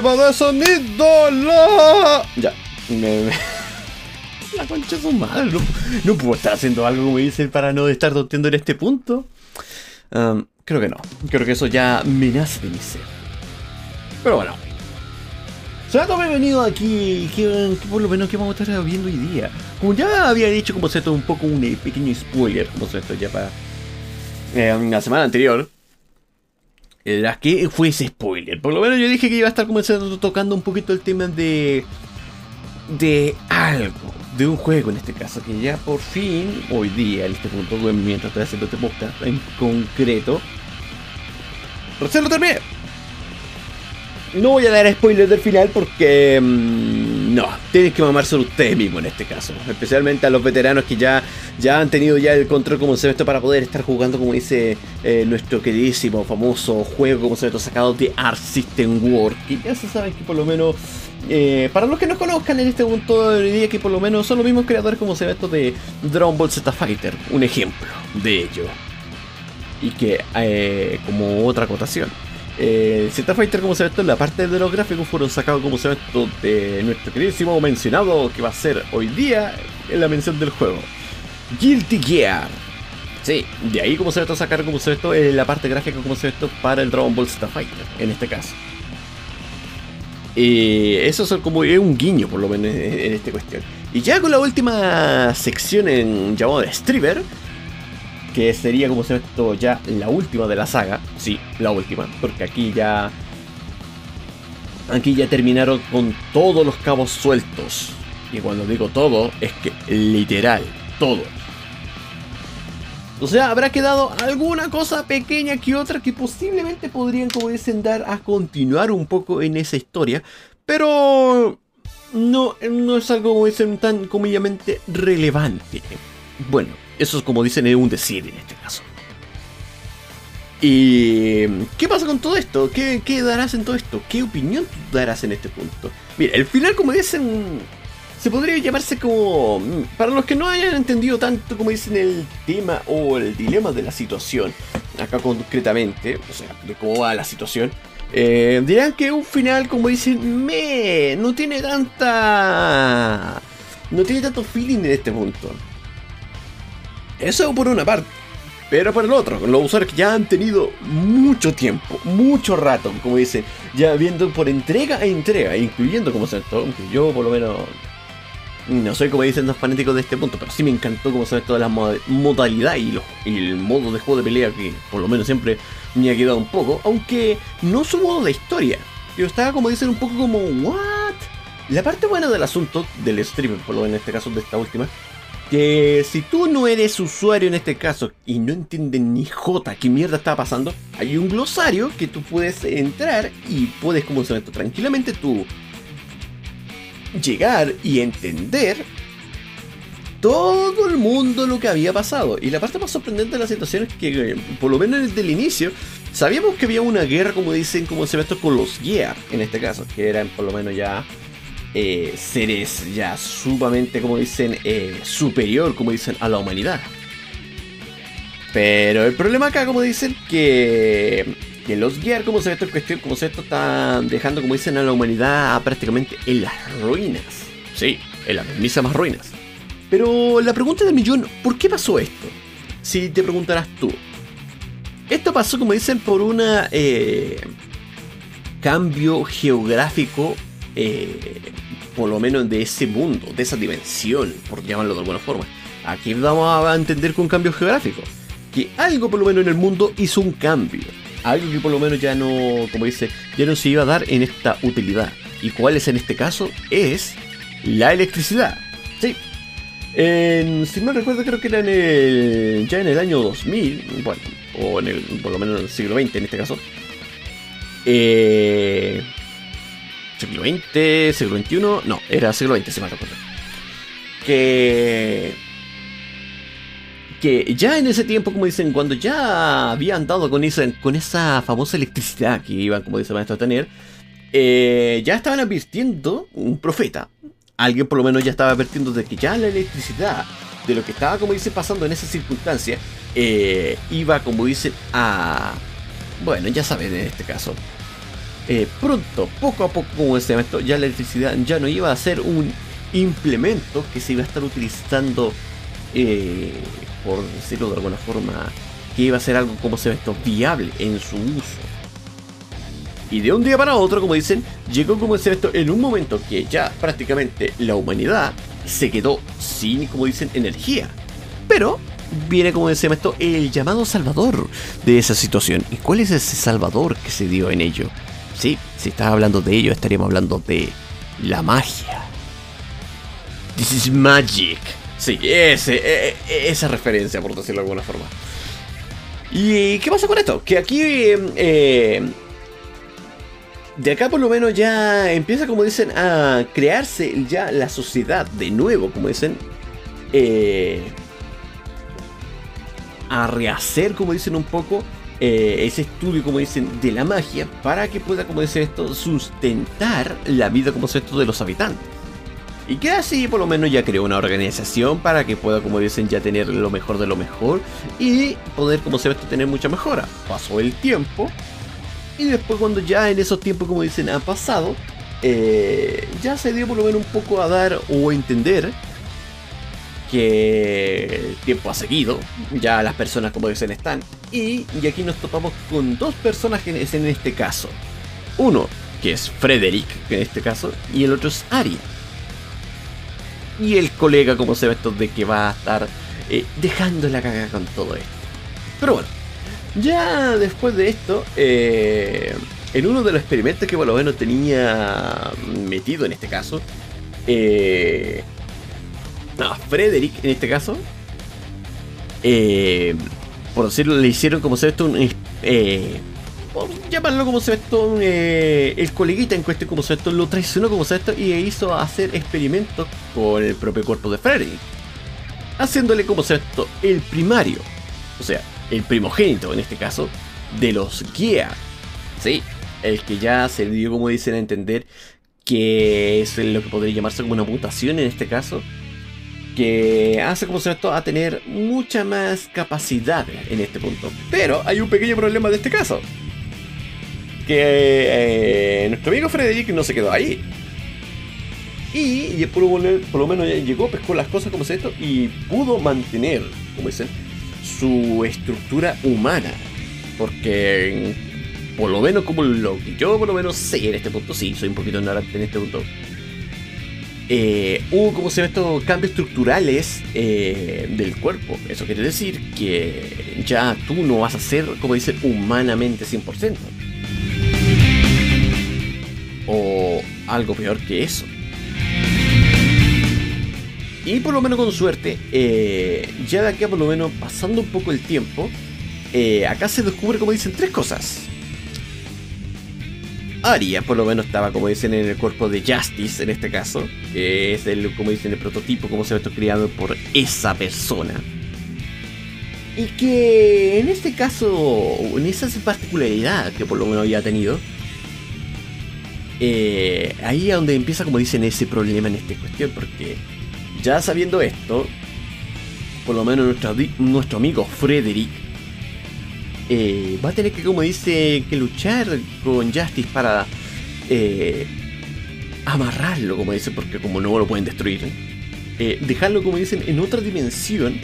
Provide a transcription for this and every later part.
Prueba de sonido. La... Ya. Me, La concha es un mal. No, puedo estar haciendo algo como dicen para no estar tonteando en este punto. Um, creo que no. Creo que eso ya me nace de mi ser. Pero bueno. Será que he venido aquí, que, por lo menos que vamos a estar viendo hoy día. Como ya había dicho, como se esto un poco un pequeño spoiler, como se esto ya para eh, la semana anterior. Era que fue ese spoiler. Por lo menos yo dije que iba a estar comenzando tocando un poquito el tema de. de algo. De un juego en este caso. Que ya por fin, hoy día, en este punto, mientras estoy haciendo este podcast en concreto. Recién lo. No voy a dar spoilers del final porque... Mm, no, tienen que mamar solo ustedes mismos en este caso. Especialmente a los veteranos que ya, ya han tenido ya el control como se para poder estar jugando, como dice eh, nuestro queridísimo, famoso juego como se sacado de Art System World. Y ya se saben que por lo menos... Eh, para los que no conozcan en este punto de día que por lo menos son los mismos creadores como se ve esto de Dragon Ball Z Fighter, un ejemplo de ello. Y que eh, como otra acotación eh, Z Fighter, como se ve esto, la parte de los gráficos fueron sacados, como se ve esto, de nuestro queridísimo mencionado que va a ser hoy día en la mención del juego. Guilty Gear. Sí, de ahí como se ve esto sacar como esto la parte gráfica como esto para el Dragon Ball Z Fighter, en este caso. Y eso es como un guiño por lo menos en, esta cuestión. Y ya con la última sección en llamado de Striver, que sería como esto ya la última de la saga, sí, la última, porque aquí ya aquí ya terminaron con todos los cabos sueltos. Y cuando digo todo, es que literal, todo. O sea, habrá quedado alguna cosa pequeña que otra que posiblemente podrían, como dicen, dar a continuar un poco en esa historia. Pero no, no es algo, como dicen, tan comillamente relevante. Bueno, eso es como dicen, es un decir en este caso. ¿Y qué pasa con todo esto? ¿Qué, darás en todo esto? ¿Qué opinión darás en este punto? Mira, el final, como dicen, se podría llamarse como... Para los que no hayan entendido tanto como dicen el tema o el dilema de la situación, acá concretamente, o sea, de cómo va la situación, eh, dirán que un final, como dicen, me no tiene tanta... No tiene tanto feeling en este punto. Eso por una parte. Pero por el otro, los usuarios que ya han tenido mucho tiempo, mucho rato, como dicen, ya viendo por entrega a entrega, incluyendo como se aunque yo por lo menos no soy como dicen los fanáticos de este punto, pero sí me encantó como se toda la modalidad y, el modo de juego de pelea que por lo menos siempre me ha quedado un poco, aunque no su modo de historia. Yo estaba como dicen un poco como, ¿what? La parte buena del asunto del streamer, por lo menos en este caso de esta última, que si tú no eres usuario en este caso y no entiendes ni jota qué mierda está pasando, hay un glosario que tú puedes entrar y puedes, como se tranquilamente tú llegar y entender todo el mundo lo que había pasado. Y la parte más sorprendente de la situación es que, por lo menos desde el inicio, sabíamos que había una guerra, como dicen, como se ve esto, con los Gear, en este caso, que eran por lo menos ya eh, seres ya sumamente, como dicen, eh, superior, como dicen, a la humanidad. Pero el problema acá, como dicen, que, que los guiar, como se ve esto cuestión, como se esto están dejando, como dicen, a la humanidad prácticamente en las ruinas. Sí, en las mismas ruinas. Pero la pregunta del millón, ¿por qué pasó esto? Si te preguntarás tú. Esto pasó, como dicen, por un eh, cambio geográfico eh, por lo menos de ese mundo, de esa dimensión, por llamarlo de alguna forma. Aquí vamos a entender con cambio geográfico. Que algo por lo menos en el mundo hizo un cambio. Algo que por lo menos ya no, como dice, ya no se iba a dar en esta utilidad. ¿Y cuál es en este caso? Es la electricidad. Sí. si no recuerdo, creo que era en el, ya en el año 2000, bueno, o en el, por lo menos en el siglo XX en este caso. Eh, siglo XX, siglo XXI, no, era siglo XX, se me recuerdo. Que. Que ya en ese tiempo, como dicen, cuando ya habían dado con esa, con esa famosa electricidad que iban, como dicen, a tener, eh, ya estaban advirtiendo, un profeta, alguien por lo menos ya estaba advirtiendo de que ya la electricidad, de lo que estaba, como dicen, pasando en esa circunstancia, eh, iba, como dicen, a. Bueno, ya saben en este caso, eh, pronto, poco a poco, como decía esto, ya la electricidad ya no iba a ser un implemento que se iba a estar utilizando, eh, por decirlo de alguna forma, que iba a ser algo como se esto viable en su uso. Y de un día para otro, como dicen, llegó como se esto en un momento que ya prácticamente la humanidad se quedó sin, como dicen, energía. Pero viene, como decía esto, el llamado salvador de esa situación. ¿Y cuál es ese salvador que se dio en ello? Sí, si estás hablando de ello, estaríamos hablando de la magia. This is magic. Sí, e, e, esa referencia, por decirlo de alguna forma. ¿Y qué pasa con esto? Que aquí... Eh, de acá por lo menos ya empieza, como dicen, a crearse ya la sociedad de nuevo, como dicen. Eh, a rehacer, como dicen un poco, eh, ese estudio, como dicen, de la magia, para que pueda, como dicen esto, sustentar la vida, como dicen esto, de los habitantes. Y que así por lo menos ya creó una organización para que pueda, como dicen, ya tener lo mejor de lo mejor y poder, como se ve, tener mucha mejora. Pasó el tiempo y después cuando ya en esos tiempos, como dicen, ha pasado, eh, ya se dio por lo menos un poco a dar o a entender que el tiempo ha seguido, ya las personas como dicen están, y, aquí nos topamos con dos personajes en este caso. Uno, que es Frederick, en este caso, y el otro es Aria. Y el colega, como se ve esto, de que va a estar eh, dejando la caga con todo esto. Pero bueno, ya después de esto, eh, en uno de los experimentos que por lo menos tenía metido en este caso, eh, Frederick en este caso, eh, por decirlo, le hicieron como se ve esto un, eh, llamarlo como se ve esto, eh, el coleguita en cuestión como se ve esto lo traicionó como se ve esto y hizo hacer experimentos con el propio cuerpo de Frederick, haciéndole como se ve esto el primario, o sea, el primogénito en este caso, de los Gear. Sí, el que ya se dio, como dicen, a entender que es lo que podría llamarse como una mutación en este caso, que hace como esto a tener mucha más capacidad en este punto. Pero hay un pequeño problema de este caso. Que eh, nuestro amigo Frederick no se quedó ahí. Y, por, lo menos llegó, pescó las cosas como se esto y pudo mantener, como dicen, su estructura humana. Porque por lo menos como lo que yo por lo menos sé en este punto, sí, soy un poquito ignorante en este punto. Eh, hubo como se ve estos cambios estructurales eh, del cuerpo. Eso quiere decir que ya tú no vas a ser, como dicen, humanamente 100%. O algo peor que eso. Y por lo menos con suerte, eh, ya de aquí a por lo menos pasando un poco el tiempo, eh, acá se descubre, como dicen, tres cosas. Aria, por lo menos, estaba, como dicen, en el cuerpo de Justice, en este caso, que es el, como dicen, el prototipo, como se ve esto criado por esa persona. Y que en este caso, en esa particularidad que por lo menos había tenido, eh, ahí es donde empieza, como dicen, ese problema en esta cuestión, porque ya sabiendo esto, por lo menos nuestro, amigo Frederick eh, va a tener que, como dice, que luchar con Justice para eh, amarrarlo, como dice, porque como no lo pueden destruir, dejarlo, como dicen, en otra dimensión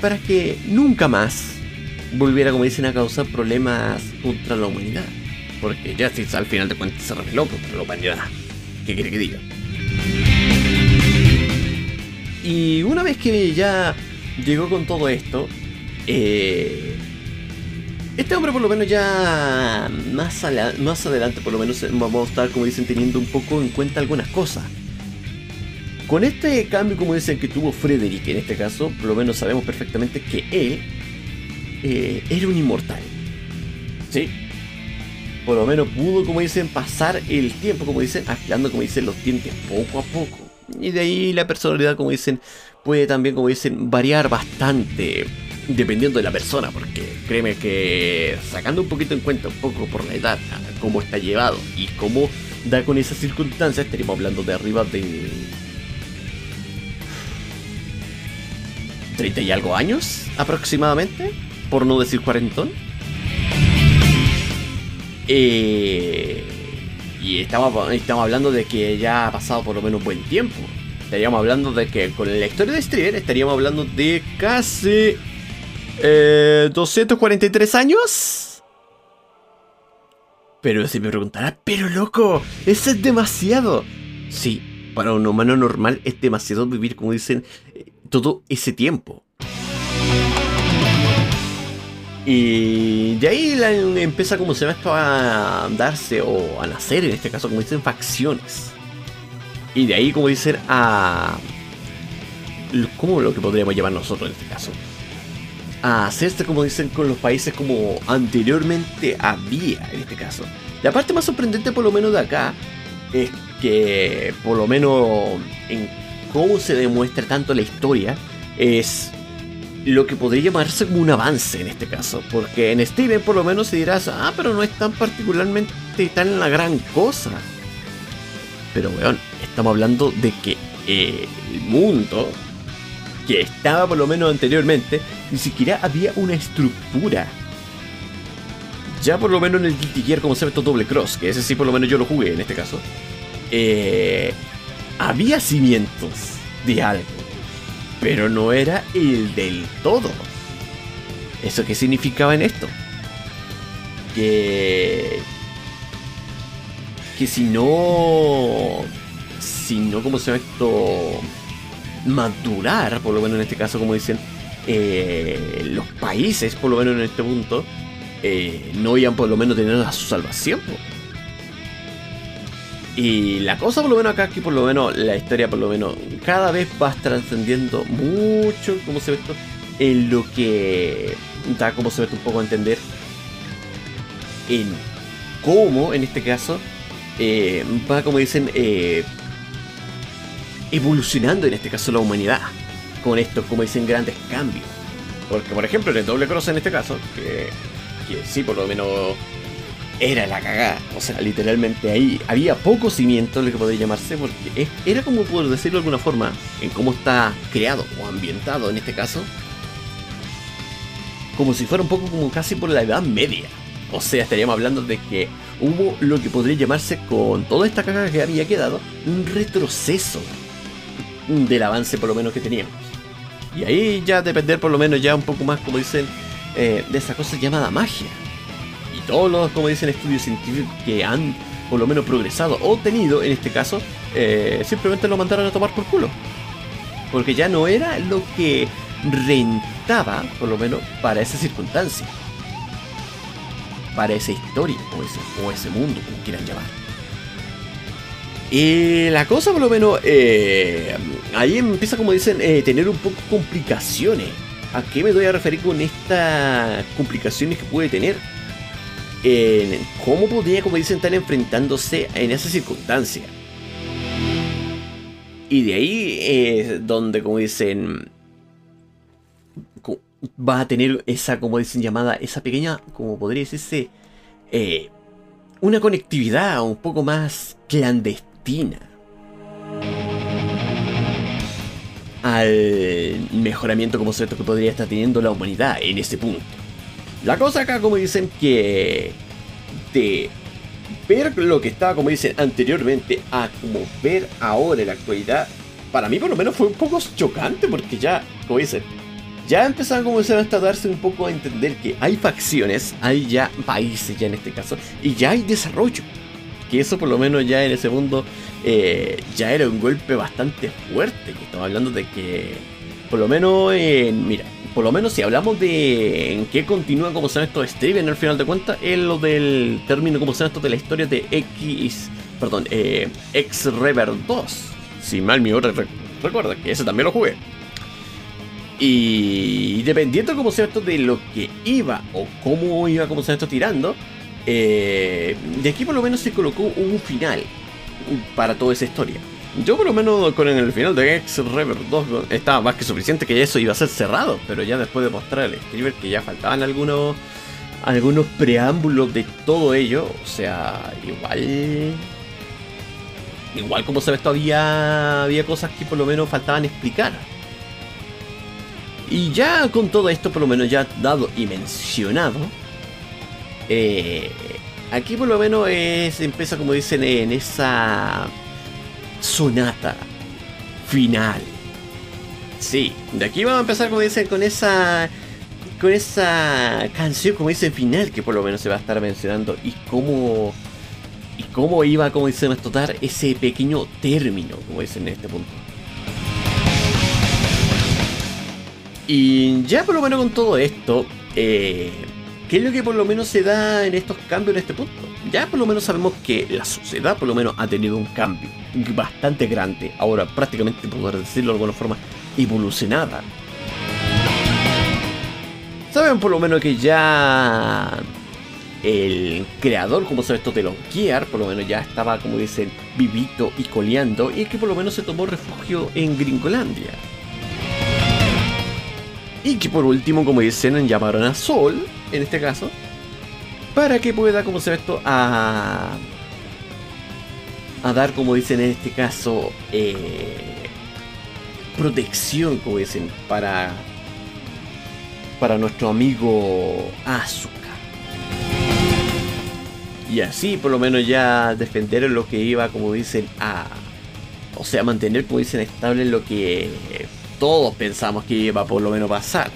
para que nunca más volviera, como dicen, a causar problemas contra la humanidad. Porque Justice al final de cuentas se reveló contra la humanidad. ¿Qué quiere que diga? Y una vez que ya llegó con todo esto, eh, este hombre por lo menos ya más, más adelante por lo menos vamos a estar, como dicen, teniendo un poco en cuenta algunas cosas. Con este cambio, como dicen, que tuvo Frederick en este caso, por lo menos sabemos perfectamente que él eh, era un inmortal. ¿Sí? Por lo menos pudo, como dicen, pasar el tiempo, como dicen, afilando, como dicen, los dientes poco a poco. Y de ahí la personalidad, como dicen, puede también, como dicen, variar bastante dependiendo de la persona, porque créeme que sacando un poquito en cuenta, un poco por la edad, cómo está llevado y cómo da con esas circunstancias, estaríamos hablando de arriba de 30 y algo años aproximadamente, por no decir cuarentón. Eh, Y estamos, estamos hablando de que ya ha pasado por lo menos buen tiempo. Estaríamos hablando de que con la historia de Striver estaríamos hablando de casi 243 eh, años. Pero si me preguntará, pero loco, eso es demasiado. Sí, para un humano normal es demasiado vivir, como dicen, eh, todo ese tiempo. Y de ahí empieza como se ve esto a darse o a nacer, en este caso, como dicen, facciones. Y de ahí, como dicen, a... ¿Cómo lo que podríamos llamar nosotros en este caso? A hacerse, como dicen, con los países como anteriormente había, en este caso. La parte más sorprendente, por lo menos de acá, es que, por lo menos, en cómo se demuestra tanto la historia, es lo que podría llamarse como un avance en este caso. Porque en Steven por lo menos se dirás, ah, pero no es tan particularmente tan la gran cosa. Pero weón, estamos hablando de que el mundo que estaba por lo menos anteriormente, ni siquiera había una estructura. Ya por lo menos en el Guilty Gear como se ve doble cross, que ese sí por lo menos yo lo jugué en este caso. Eh, había cimientos de algo pero no era el del todo. ¿Eso qué significaba en esto? Que... Que si no... Si no, como se llama esto? Madurar, por lo menos en este caso, como dicen, eh, los países, por lo menos en este punto, eh, no iban por lo menos tener a su salvación. Y la cosa por lo menos acá, que por lo menos la historia por lo menos cada vez va trascendiendo mucho, como se ve esto, en lo que da como se ve un poco a entender en cómo, en este caso, eh, va como dicen, eh, evolucionando en este caso la humanidad con estos, como dicen, grandes cambios. Porque, por ejemplo, en el doble cross en este caso, que, que sí, por lo menos era la cagada. O sea, literalmente ahí había poco cimiento, lo que podría llamarse, porque era como, por decirlo de alguna forma, en cómo está creado o ambientado en este caso, como si fuera un poco como casi por la Edad Media. O sea, estaríamos hablando de que hubo lo que podría llamarse con toda esta cagada que había quedado, un retroceso del avance por lo menos que teníamos. Y ahí ya depender por lo menos ya un poco más, como dicen, eh, de esa cosa llamada magia todos los, como dicen, estudios científicos que han por lo menos progresado o tenido, en este caso, eh, simplemente lo mandaron a tomar por culo. Porque ya no era lo que rentaba, por lo menos, para esa circunstancia. Para esa historia, o ese, mundo, como quieran llamar. Y la cosa, por lo menos, eh, ahí empieza, como dicen, eh, tener un poco complicaciones. ¿A qué me doy a referir con estas complicaciones que puede tener? En cómo podría, como dicen, estar enfrentándose en esa circunstancia. Y de ahí es donde, como dicen, va a tener esa, como dicen, llamada, esa pequeña, como podría decirse, eh, una conectividad un poco más clandestina. Al mejoramiento como cierto que podría estar teniendo la humanidad en ese punto. La cosa acá, como dicen, que de ver lo que estaba, como dicen, anteriormente a como ver ahora en la actualidad, para mí por lo menos fue un poco chocante porque ya, como dicen, ya empezaron como dicen, hasta darse un poco a entender que hay facciones, hay ya países ya en este caso, y ya hay desarrollo. Que eso por lo menos ya en ese mundo eh, ya era un golpe bastante fuerte. Que estamos hablando de que, por lo menos, en, mira, por lo menos si hablamos de en qué continúa como son estos Steven al final de cuentas, es lo del término como son estos de la historia de X, perdón, eh, X Rever 2. Si mal mi hora recuerda que ese también lo jugué. Y dependiendo como sea esto de lo que iba o cómo iba como sea esto tirando, eh, de aquí por lo menos se colocó un final para toda esa historia. Yo por lo menos con el final de X Rever 2 estaba más que suficiente que eso iba a ser cerrado, pero ya después de mostrar el escriber que ya faltaban algunos algunos preámbulos de todo ello, o sea, igual igual como sabes todavía había cosas que por lo menos faltaban explicar. Y ya con todo esto por lo menos ya dado y mencionado, eh, aquí por lo menos es, empieza como dicen en esa sonata final. Sí, de aquí vamos a empezar como dicen con esa con esa canción como dicen final que por lo menos se va a estar mencionando y cómo y cómo iba como dicen a explotar ese pequeño término como dicen en este punto. Y ya por lo menos con todo esto, eh, ¿qué es lo que por lo menos se da en estos cambios en este punto? Ya por lo menos sabemos que la sociedad por lo menos ha tenido un cambio bastante grande, ahora prácticamente poder decirlo de alguna forma evolucionada. Saben por lo menos que ya el creador, como se esto de por lo menos ya estaba, como dicen, vivito y coleando, y que por lo menos se tomó refugio en Gringolandia. Y que por último, como dicen, llamaron a Sol, en este caso, para que pueda, como se ve esto, a, a dar, como dicen en este caso, eh, protección, como dicen, para, para nuestro amigo Asuka. Y así, por lo menos, ya defender lo que iba, como dicen, a. O sea, mantener, como dicen, estable lo que todos pensamos que iba por lo menos pasar.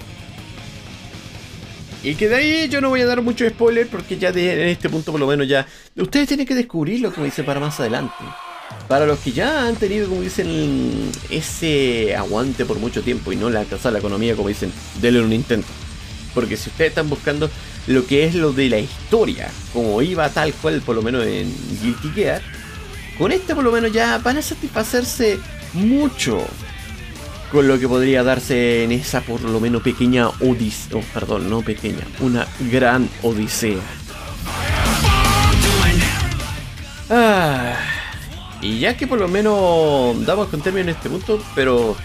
Y que de ahí yo no voy a dar mucho spoiler porque ya en este punto por lo menos ya ustedes tienen que descubrirlo como dicen para más adelante. Para los que ya han tenido como dicen ese aguante por mucho tiempo y no le alcanzado la economía como dicen, denle un intento. Porque si ustedes están buscando lo que es lo de la historia, como iba tal cual por lo menos en Guilty Gear, con este por lo menos ya van a satisfacerse mucho con lo que podría darse en esa por lo menos pequeña odisea, oh, perdón, no pequeña, una gran odisea. Ah, y ya que por lo menos damos con término en este punto, pero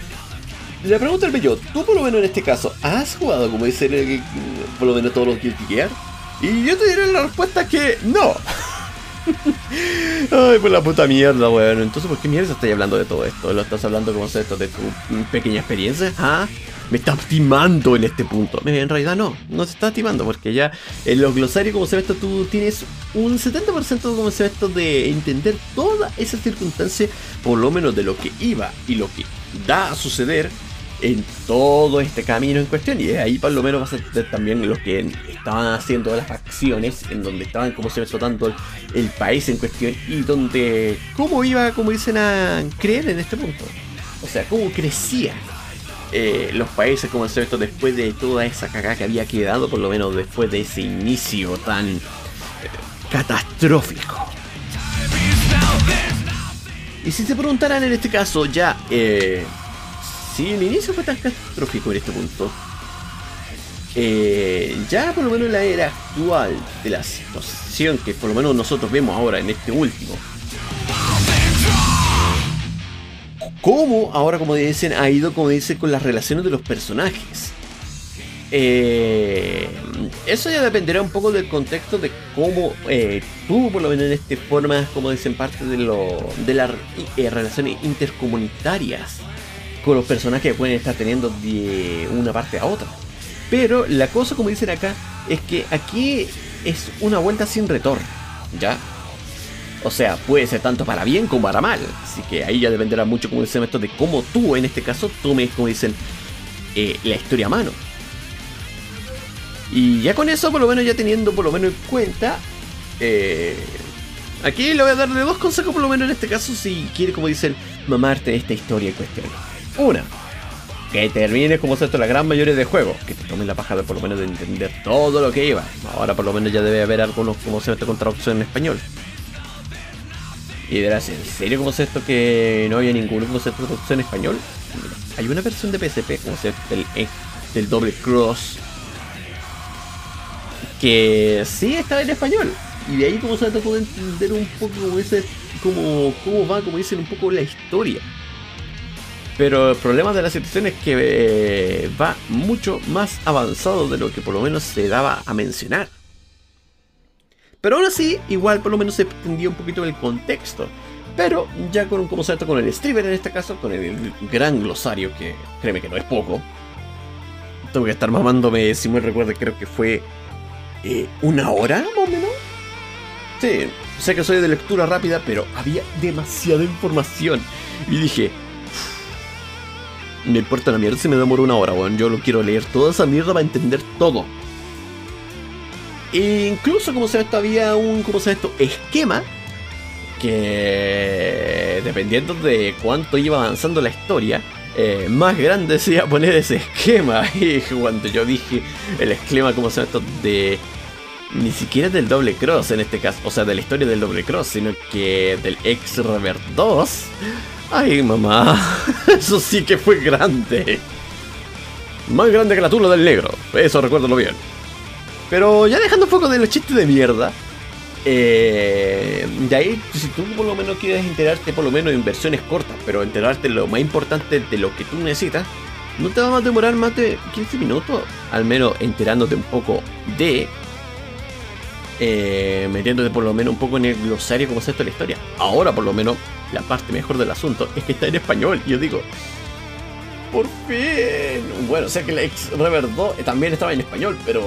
la pregunta es bello, tú por lo menos en este caso, ¿has jugado como dice por lo menos todos los Guilty Gear? Y yo te diré la respuesta que no. Ay, pues la puta mierda, weón. Entonces, ¿por qué mierda estás hablando de todo esto? ¿Lo estás hablando como esto de tu pequeña experiencia? ¿Ah? Me estás timando en este punto. En realidad no, no se está timando porque ya en los glosarios como se ve esto tú tienes un 70% como se ve esto de entender toda esa circunstancia, por lo menos de lo que iba y lo que da a suceder en todo este camino en cuestión. Y ahí por lo menos vas a entender también lo que estaban haciendo las facciones, en donde estaban como se ve tanto el, país en cuestión y donde cómo iba, como dicen, a creer en este punto. O sea, cómo crecían eh, los países como se esto después de toda esa cagada que había quedado, por lo menos después de ese inicio tan eh, catastrófico. Y si se preguntaran en este caso ya, eh, si el inicio fue tan catastrófico en este punto, eh, ya por lo menos en la era actual de la situación que por lo menos nosotros vemos ahora en este último, ¿cómo ahora, como dicen, ha ido, como dicen, con las relaciones de los personajes? Eh, eso ya dependerá un poco del contexto de cómo eh, tú, por lo menos en este forma, como dicen, parte de, lo, de las relaciones intercomunitarias con los personajes que pueden estar teniendo de una parte a otra. Pero la cosa, como dicen acá, es que aquí es una vuelta sin retorno, ¿ya? O sea, puede ser tanto para bien como para mal. Así que ahí ya dependerá mucho, como dicen esto, de cómo tú, en este caso, tomes, como dicen, eh, la historia a mano. Y ya con eso, por lo menos ya teniendo por lo menos en cuenta, eh, aquí le voy a darle dos consejos, por lo menos en este caso, si quiere, como dicen, mamarte esta historia en cuestión. Una, que termine como esto la gran mayoría de juegos, que te tomen la paja de por lo menos de entender todo lo que iba. Ahora por lo menos ya debe haber algunos como se con traducción en español. Y verás, ¿en serio como esto que no había ninguno como se traducción en español? hay una versión de PSP, como se del, eh, del doble cross, que sí estaba en español. Y de ahí como se puede entender un poco ese, como cómo va, como dicen, un poco la historia. Pero el problema de la situación es que eh, va mucho más avanzado de lo que por lo menos se daba a mencionar. Pero aún así, igual por lo menos se extendía un poquito el contexto. Pero ya con, como se con el streamer en este caso, con el gran glosario, que créeme que no es poco. Tengo que estar mamándome, si me recuerdo, creo que fue eh, una hora más o menos. Sí, sé que soy de lectura rápida, pero había demasiada información. Y dije, me importa la mierda si me demoro una hora, weón. Yo lo quiero leer toda esa mierda para entender todo. Incluso, como se ve esto, había un, como se ve esto, esquema que dependiendo de cuánto iba avanzando la historia, eh, más grande se iba a poner ese esquema. Y cuando yo dije el esquema, como se ve esto, de ni siquiera del doble cross en este caso, o sea, de la historia del doble cross, sino que del ex Revert 2. Ay, mamá, eso sí que fue grande. Más grande que la tula del negro, eso recuérdalo bien. Pero ya dejando un poco de los chistes de mierda, eh, de ahí, si tú por lo menos quieres enterarte, por lo menos en versiones cortas, pero enterarte lo más importante de lo que tú necesitas, no te va a demorar más de 15 minutos, al menos enterándote un poco de eh, metiéndote por lo menos un poco en el glosario como es esto la historia. Ahora por lo menos la parte mejor del asunto es que está en español. Y yo digo, por fin. Bueno, sé que la ex Rever 2 también estaba en español, pero...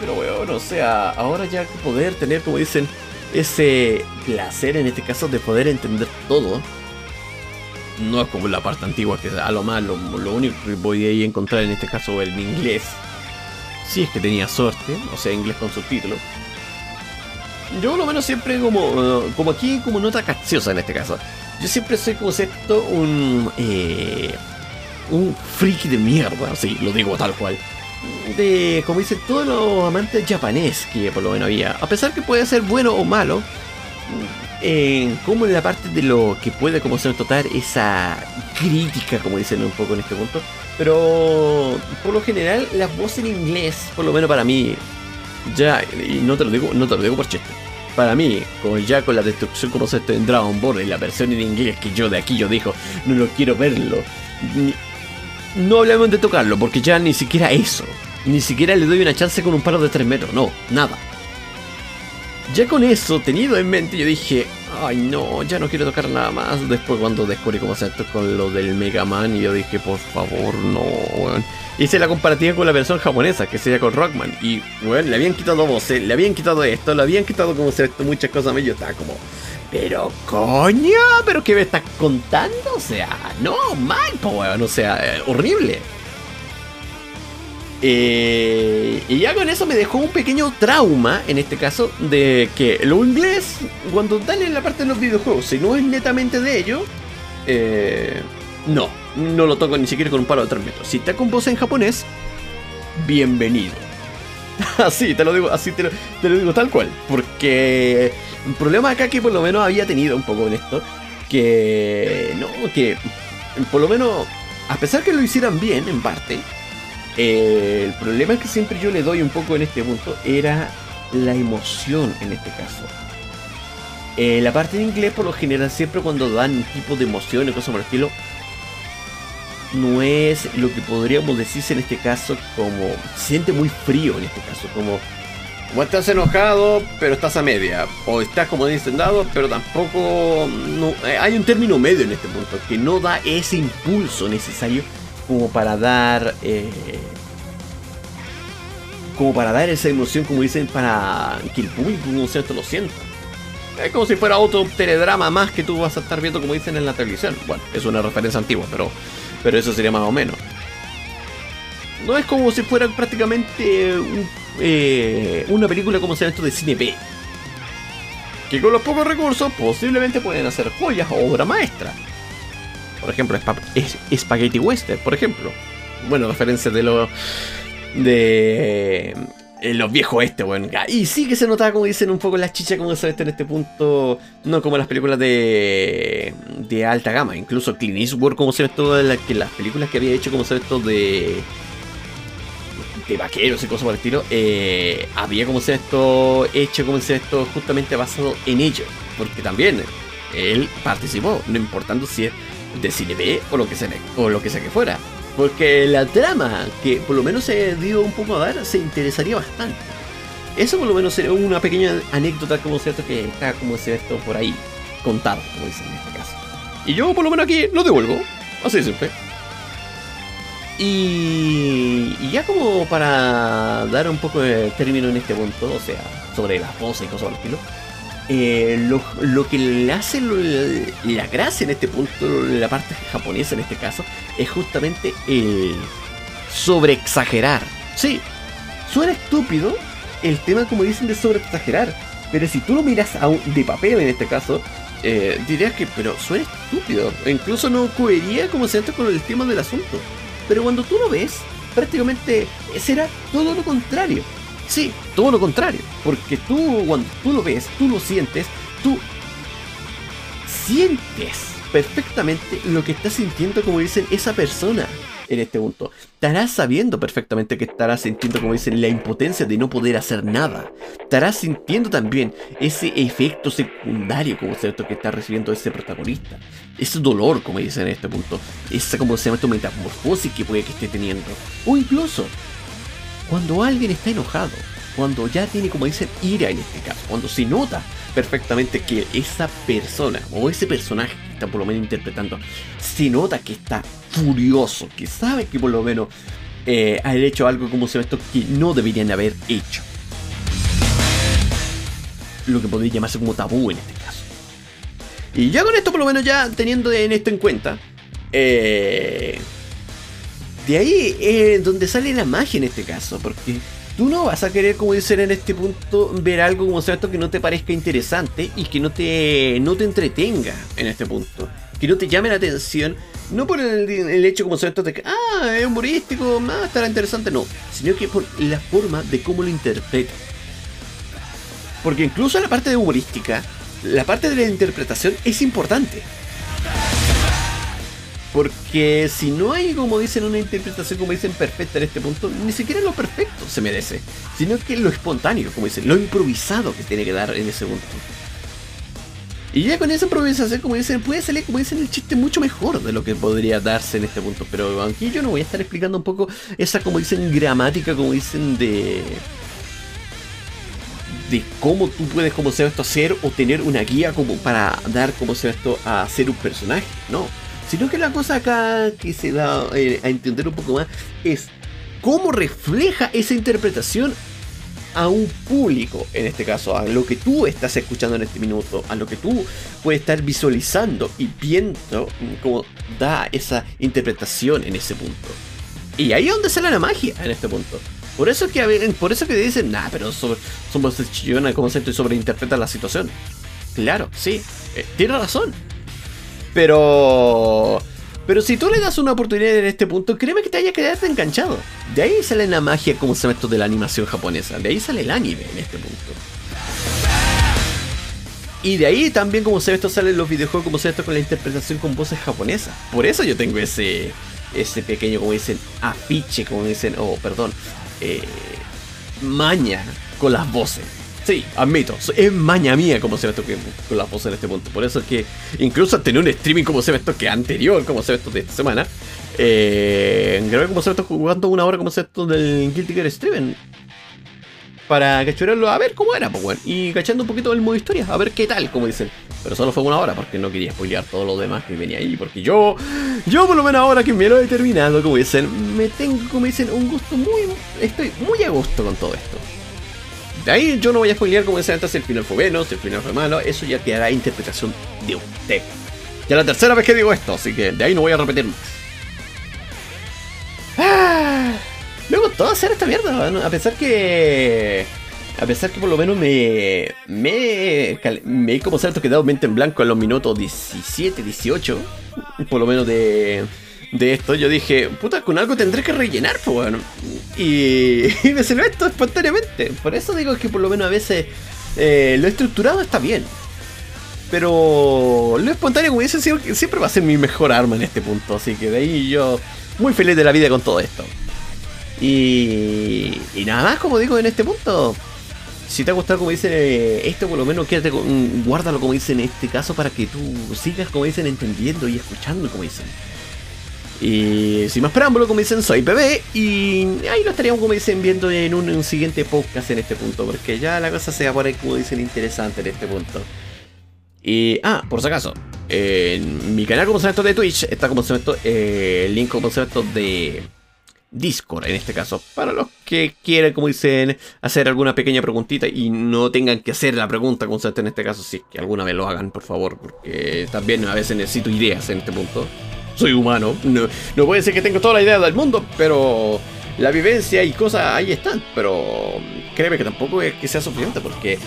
Pero bueno, o sea, ahora ya poder tener, como dicen, ese placer en este caso de poder entender todo. No es como la parte antigua, que a lo más lo, único que voy a encontrar en este caso el inglés si es que tenía suerte, o sea, inglés con subtítulos. Yo lo menos siempre como, como aquí, como nota cacciosa en este caso. Yo siempre soy como esto un, eh, un friki de mierda, sí, lo digo tal cual. De, como dicen todos los amantes japonés que por lo menos había. A pesar que puede ser bueno o malo, como en la parte de lo que puede como se notar esa crítica, como dicen un poco en este punto. Pero por lo general las voces en inglés, por lo menos para mí, ya, y no te lo digo, no te lo digo por. Para mí, como ya con la destrucción como se en Dragon Ball y la versión en inglés que yo de aquí yo dijo, no lo quiero verlo. no hablamos de tocarlo, porque ya ni siquiera eso. Ni siquiera le doy una chance con un paro de 3 metros, no, nada. Ya con eso tenido en mente, yo dije, ay no, ya no quiero tocar nada más. Después cuando descubrí cómo se esto con lo del Mega Man, y yo dije, por favor, no, weón. Hice la comparativa con la versión japonesa, que sería con Rockman. Y, weón, le habían quitado voces, le habían quitado esto, le habían quitado como se muchas cosas. Y yo estaba como, pero coño, pero ¿qué me estás contando? O sea, no, mal, weón, o sea, eh, horrible. Eh, y ya con eso me dejó un pequeño trauma, en este caso, de que lo inglés, cuando dan en la parte de los videojuegos, si no es netamente de ello, eh, no, no lo toco ni siquiera con un palo de 3 metros. Si está con voz en japonés, bienvenido. así, te lo digo, así te lo, te lo digo tal cual. Porque el problema acá que por lo menos había tenido un poco en esto, que no, que por lo menos, a pesar que lo hicieran bien en parte, eh, el problema que siempre yo le doy un poco en este punto era la emoción en este caso. Eh, la parte de inglés por lo general siempre cuando dan un tipo de emoción y cosas por el estilo, no es lo que podríamos decirse en este caso como siente muy frío en este caso, como o estás enojado pero estás a media, o estás como dado pero tampoco no, eh, hay un término medio en este punto que no da ese impulso necesario como para dar eh, como para dar esa emoción como dicen para que el público no cierto lo sienta. Es como si fuera otro teledrama más que tú vas a estar viendo como dicen en la televisión. Bueno es una referencia antigua pero pero eso sería más o menos. No es como si fuera prácticamente eh, una película como sea esto de cine B que con los pocos recursos posiblemente pueden hacer joyas o obra maestra por ejemplo, es, Spaghetti Western, por ejemplo. Bueno, referencia de los. de. Eh, los viejos este, bueno. Y sí que se notaba, como dicen, un poco la chicha, como se ve en este punto. No como las películas de. de alta gama. Incluso Clint Eastwood, como se ve la, que las películas que había hecho, como se ve esto de. de vaqueros y cosas por el estilo. Eh, había, como se ve esto, hecho, como se ve esto, justamente basado en ello. Porque también él participó, no importando si es de cine B o lo que sea, o lo que sea que fuera. Porque la trama que por lo menos se dio un poco a dar se interesaría bastante. Eso por lo menos sería una pequeña anécdota como cierto que está como cierto por ahí contado, como dicen en este caso. Y yo por lo menos aquí lo devuelvo. Así siempre. Y, ya como para dar un poco de término en este punto, o sea, sobre las voces y cosas por estilo, eh, lo, que le hace la gracia en este punto, la parte japonesa en este caso, es justamente el sobre exagerar. Sí, suena estúpido el tema, como dicen, de sobre exagerar. Pero si tú lo miras a de papel en este caso, eh, dirías que, pero suena estúpido. Incluso no cohería como se entra con el tema del asunto. Pero cuando tú lo ves, prácticamente será todo lo contrario. Sí, todo lo contrario. Porque tú, cuando tú lo ves, tú lo sientes, tú sientes perfectamente lo que está sintiendo, como dicen, esa persona en este punto. Estarás sabiendo perfectamente que estarás sintiendo, como dicen, la impotencia de no poder hacer nada. Estarás sintiendo también ese efecto secundario, como cierto, que está recibiendo ese protagonista. Ese dolor, como dicen en este punto. Esa, como se llama, metamorfosis que puede que esté teniendo. O incluso, cuando alguien está enojado, cuando ya tiene, como dicen, ira en este caso, cuando se nota perfectamente que esa persona o ese personaje que está por lo menos interpretando, se nota que está furioso, que sabe que por lo menos eh, ha hecho algo como se esto que no deberían haber hecho. Lo que podría llamarse como tabú en este caso. Y ya con esto, por lo menos, ya teniendo en esto en cuenta, eh, de ahí es donde sale la magia en este caso, porque tú no vas a querer, como dicen en este punto, ver algo como esto que no te parezca interesante y que no te, no te entretenga en este punto. Que no te llame la atención, no por el, hecho como esto de que, ah, es humorístico, ah, estará interesante, no, sino que por la forma de cómo lo interpreta. Porque incluso la parte de humorística, la parte de la interpretación es importante. Porque si no hay, como dicen, una interpretación, como dicen, perfecta en este punto, ni siquiera lo perfecto se merece, sino que lo espontáneo, como dicen, lo improvisado que tiene que dar en ese punto. Y ya con esa improvisación, como dicen, puede salir, como dicen, el chiste mucho mejor de lo que podría darse en este punto. Pero aquí yo no voy a estar explicando un poco esa, como dicen, gramática, como dicen, de. de cómo tú puedes, como sea esto, hacer o tener una guía como para dar, como sea esto, a ser un personaje. No Sino que la cosa acá que se da eh, a entender un poco más es cómo refleja esa interpretación a un público, en este caso, a lo que tú estás escuchando en este minuto, a lo que tú puedes estar visualizando y viendo cómo da esa interpretación en ese punto. Y ahí es donde sale la magia en este punto. Por eso que, por eso que dicen, nah, pero somos chillona como se sobreinterpreta la situación. Claro, sí, eh, tiene razón. Pero. Pero si tú le das una oportunidad en este punto, créeme que te haya quedado enganchado. De ahí sale la magia como se esto de la animación japonesa. De ahí sale el anime en este punto. Y de ahí también como se ve esto salen los videojuegos como se ve esto con la interpretación con voces japonesas. Por eso yo tengo ese ese pequeño como dicen afiche, como dicen, oh, perdón, eh, maña con las voces. Sí, admito, es maña mía como se ve esto que, con la voz en este punto. Por eso es que incluso tener un streaming como se ve esto que anterior, como se ve esto de esta semana, eh, grabé como se ve esto jugando una hora como se ve esto del Guilty Gear Streaming. Para cachurarlo a ver cómo era, pues bueno. Y cachando un poquito el modo historia, a ver qué tal, como dicen. Pero solo fue una hora porque no quería spoilear todo lo demás que venía ahí. Porque yo, yo por lo menos ahora que me lo he terminado, como dicen, me tengo, como dicen, un gusto muy. Estoy muy a gusto con todo esto. De ahí yo no voy a spoilear como decía antes, el final fue bueno, si el final fue malo, eso ya quedará interpretación de usted. Ya la tercera vez que digo esto, así que de ahí no voy a repetir más. Ah, me gustó hacer esta mierda, a pesar que... A pesar que por lo menos me... Me... Me he como cierto quedado mente en blanco en los minutos 17, 18. Por lo menos de de esto, yo dije, puta, con algo tendré que rellenar, pues bueno. Y, me salió esto espontáneamente. Por eso digo que por lo menos a veces eh, lo estructurado está bien. Pero lo espontáneo, como dicen, siempre va a ser mi mejor arma en este punto. Así que de ahí yo muy feliz de la vida con todo esto. Y, y nada más, como digo en este punto. Si te ha gustado, como dicen, eh, esto por lo menos quédate con, guárdalo, como dicen en este caso, para que tú sigas, como dicen, entendiendo y escuchando, como dicen. Y sin más preámbulo, como dicen, soy bebé y ahí lo estaríamos, como dicen, viendo en un, siguiente podcast en este punto, porque ya la cosa se va a poner, como dicen, interesante en este punto. Y, ah, por si acaso, en mi canal como se de Twitch está como se eh, el link como se de, Discord en este caso. Para los que quieran, como dicen, hacer alguna pequeña preguntita y no tengan que hacer la pregunta constante en este caso, sí, que alguna vez lo hagan, por favor, porque también a veces necesito ideas en este punto. Soy humano, no, no puede ser que tenga toda la idea del mundo, pero la vivencia y cosas ahí están. Pero créeme que tampoco es que sea suficiente, porque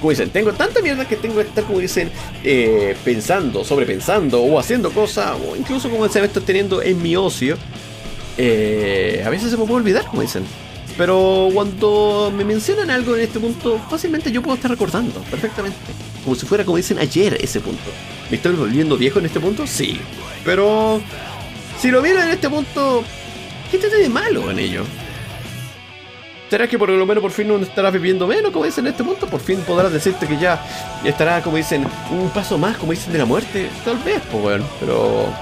como dicen, tengo tanta mierda que tengo que estar, como dicen, eh, pensando, sobrepensando o haciendo cosas, o incluso como se me está teniendo en mi ocio, eh, a veces se me puede olvidar, como dicen. Pero cuando me mencionan algo en este punto, fácilmente yo puedo estar recordando perfectamente. Como si fuera, como dicen, ayer ese punto. ¿Me estoy volviendo viejo en este punto? Sí. Pero si lo miran en este punto, ¿qué tiene de malo en ello? ¿Será que por lo menos por fin no estarás viviendo menos, como dicen en este punto? Por fin podrás decirte que ya estará, como dicen, un paso más, como dicen, de la muerte. Tal vez, pues bueno, pero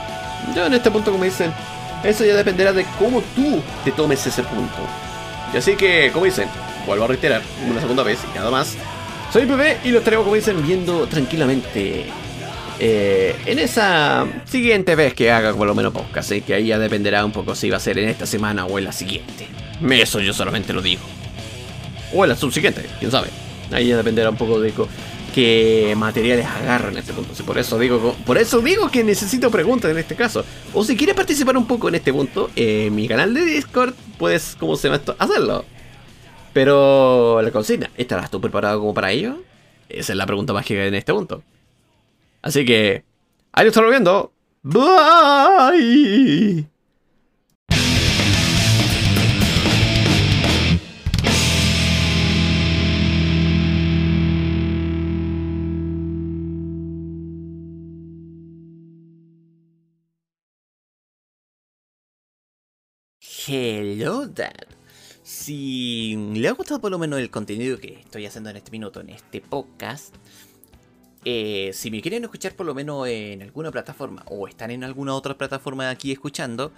yo en este punto, como dicen, eso ya dependerá de cómo tú te tomes ese punto. Y así que, como dicen, vuelvo a reiterar una segunda vez y nada más. Soy Pepe y lo estaremos, como dicen, viendo tranquilamente eh, en esa siguiente vez que haga por lo menos podcast. Así que ahí ya dependerá un poco si va a ser en esta semana o en la siguiente. Eso yo solamente lo digo. O en la subsiguiente, quién sabe. Ahí ya dependerá un poco de qué materiales agarran en este punto. por eso digo, por eso digo que necesito preguntas en este caso. O si quieres participar un poco en este punto, en mi canal de Discord, puedes, como se llama esto, hacerlo. Pero la consigna, ¿estarás tú preparado como para ello? Esa es la pregunta mágica en este punto. Así que, ahí lo estamos viendo. Bye. Hello Dad. Si le ha gustado por lo menos el contenido que estoy haciendo en este minuto, en este podcast, eh, si me quieren escuchar por lo menos en alguna plataforma o están en alguna otra plataforma aquí escuchando,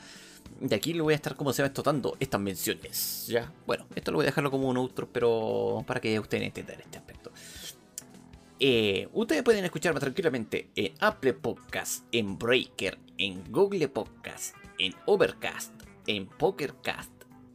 de aquí le voy a estar como se va explotando estas menciones. Ya, bueno, esto lo voy a dejarlo como un outro, pero para que ustedes entiendan este aspecto. Eh, ustedes pueden escucharme tranquilamente en Apple Podcast, en Breaker, en Google Podcast, en Overcast, en PokerCast,